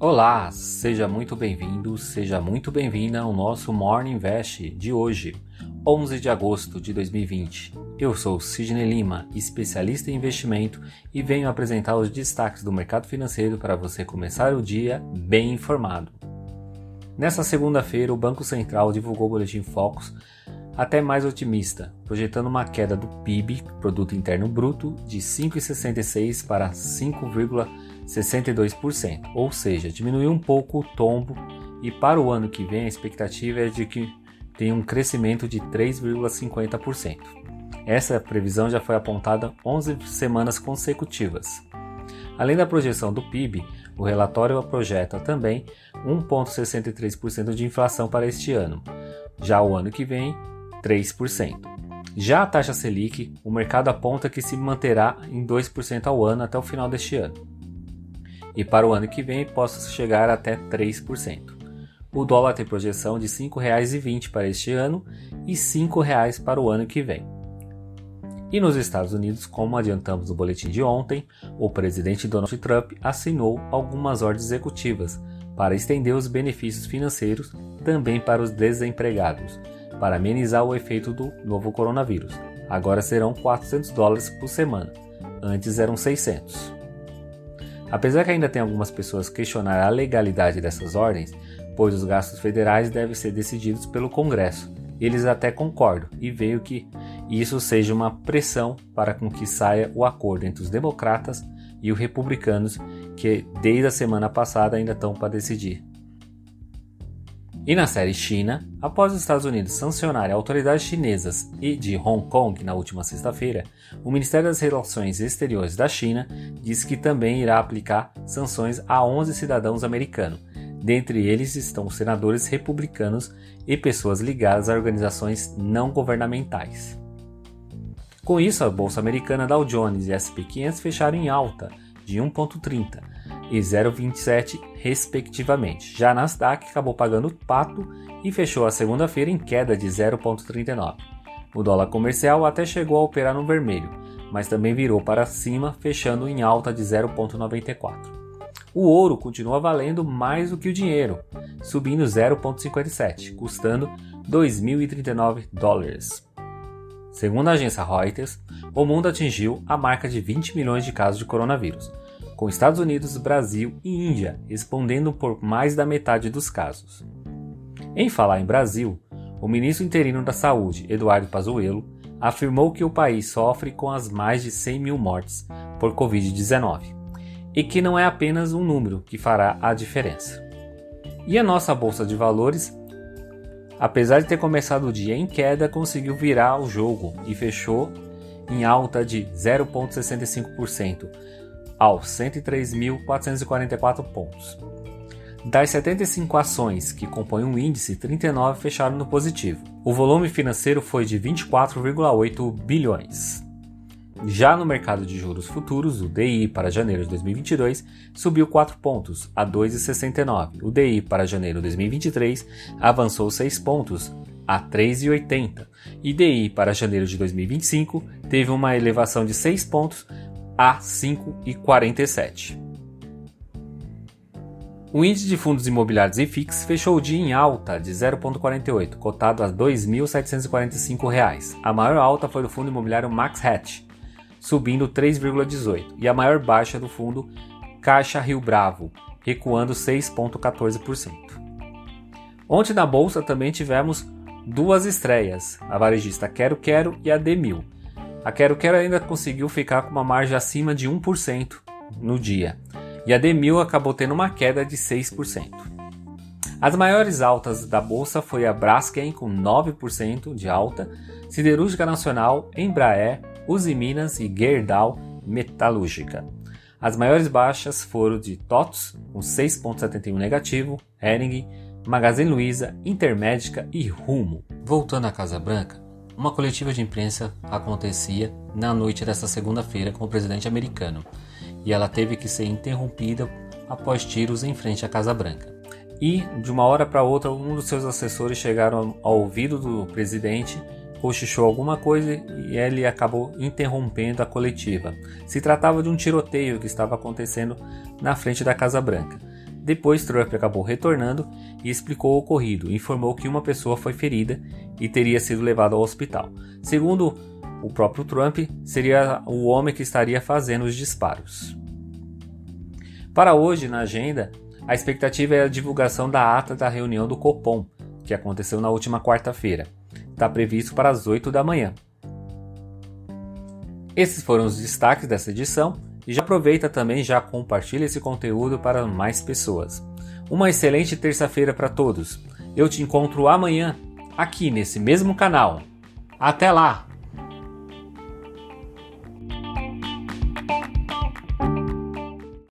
Olá, seja muito bem-vindo, seja muito bem-vinda ao nosso Morning Invest de hoje, 11 de agosto de 2020. Eu sou Sidney Lima, especialista em investimento e venho apresentar os destaques do mercado financeiro para você começar o dia bem informado. Nessa segunda-feira, o Banco Central divulgou o boletim Focus até mais otimista, projetando uma queda do PIB, Produto Interno Bruto, de 5,66 para 5,62%, ou seja, diminuiu um pouco o tombo e para o ano que vem a expectativa é de que tenha um crescimento de 3,50%. Essa previsão já foi apontada 11 semanas consecutivas. Além da projeção do PIB, o relatório projeta também 1,63% de inflação para este ano. Já o ano que vem, 3%. Já a taxa Selic, o mercado aponta que se manterá em 2% ao ano até o final deste ano. E para o ano que vem possa chegar até 3%. O dólar tem projeção de R$ 5,20 para este ano e R$ 5,00 para o ano que vem. E nos Estados Unidos, como adiantamos no boletim de ontem, o presidente Donald Trump assinou algumas ordens executivas para estender os benefícios financeiros também para os desempregados, para amenizar o efeito do novo coronavírus. Agora serão 400 dólares por semana, antes eram 600. Apesar que ainda tem algumas pessoas questionar a legalidade dessas ordens, pois os gastos federais devem ser decididos pelo Congresso. Eles até concordam e veio que isso seja uma pressão para com que saia o acordo entre os democratas e os republicanos, que desde a semana passada ainda estão para decidir e na série China, após os Estados Unidos sancionarem autoridades chinesas e de Hong Kong na última sexta-feira, o Ministério das Relações Exteriores da China disse que também irá aplicar sanções a 11 cidadãos americanos. Dentre eles estão senadores republicanos e pessoas ligadas a organizações não governamentais. Com isso, a bolsa americana Dow Jones e S&P 500 fecharam em alta de 1,30 e 0,27 respectivamente. Já a Nasdaq acabou pagando pato e fechou a segunda-feira em queda de 0,39. O dólar comercial até chegou a operar no vermelho, mas também virou para cima, fechando em alta de 0,94. O ouro continua valendo mais do que o dinheiro, subindo 0,57, custando 2.039 dólares. Segundo a agência Reuters, o mundo atingiu a marca de 20 milhões de casos de coronavírus, com Estados Unidos, Brasil e Índia respondendo por mais da metade dos casos. Em falar em Brasil, o ministro interino da Saúde, Eduardo Pazuello, afirmou que o país sofre com as mais de 100 mil mortes por Covid-19 e que não é apenas um número que fará a diferença. E a nossa bolsa de valores, apesar de ter começado o dia em queda, conseguiu virar o jogo e fechou em alta de 0,65%, aos 103.444 pontos. Das 75 ações que compõem o índice, 39 fecharam no positivo. O volume financeiro foi de 24,8 bilhões. Já no mercado de juros futuros, o DI para janeiro de 2022 subiu 4 pontos a 2,69. O DI para janeiro de 2023 avançou 6 pontos a 3,80. E DI para janeiro de 2025 teve uma elevação de 6 pontos a 5,47. O índice de fundos imobiliários IFIX fechou o dia em alta de 0,48, cotado a R$ 2.745. A maior alta foi do fundo imobiliário Max Hatch, subindo 3,18, e a maior baixa do fundo Caixa Rio Bravo, recuando 6,14%. Ontem na bolsa também tivemos duas estreias, a varejista Quero Quero e a D1000 a Quero Quero ainda conseguiu ficar com uma margem acima de 1% no dia, e a D1000 acabou tendo uma queda de 6%. As maiores altas da bolsa foi a Braskem com 9% de alta, Siderúrgica Nacional, Embraer, Uzi Minas e Gerdau Metalúrgica. As maiores baixas foram de TOTS com 6,71 negativo, Hering, Magazine Luiza, Intermédica e Rumo. Voltando à Casa Branca, uma coletiva de imprensa acontecia na noite desta segunda-feira com o presidente americano e ela teve que ser interrompida após tiros em frente à Casa Branca. E, de uma hora para outra, um dos seus assessores chegaram ao ouvido do presidente, cochichou alguma coisa e ele acabou interrompendo a coletiva. Se tratava de um tiroteio que estava acontecendo na frente da Casa Branca. Depois, Trump acabou retornando e explicou o ocorrido. Informou que uma pessoa foi ferida e teria sido levada ao hospital. Segundo o próprio Trump, seria o homem que estaria fazendo os disparos. Para hoje, na agenda, a expectativa é a divulgação da ata da reunião do Copom, que aconteceu na última quarta-feira. Está previsto para as 8 da manhã. Esses foram os destaques dessa edição e já aproveita também já compartilha esse conteúdo para mais pessoas. Uma excelente terça-feira para todos. Eu te encontro amanhã aqui nesse mesmo canal. Até lá!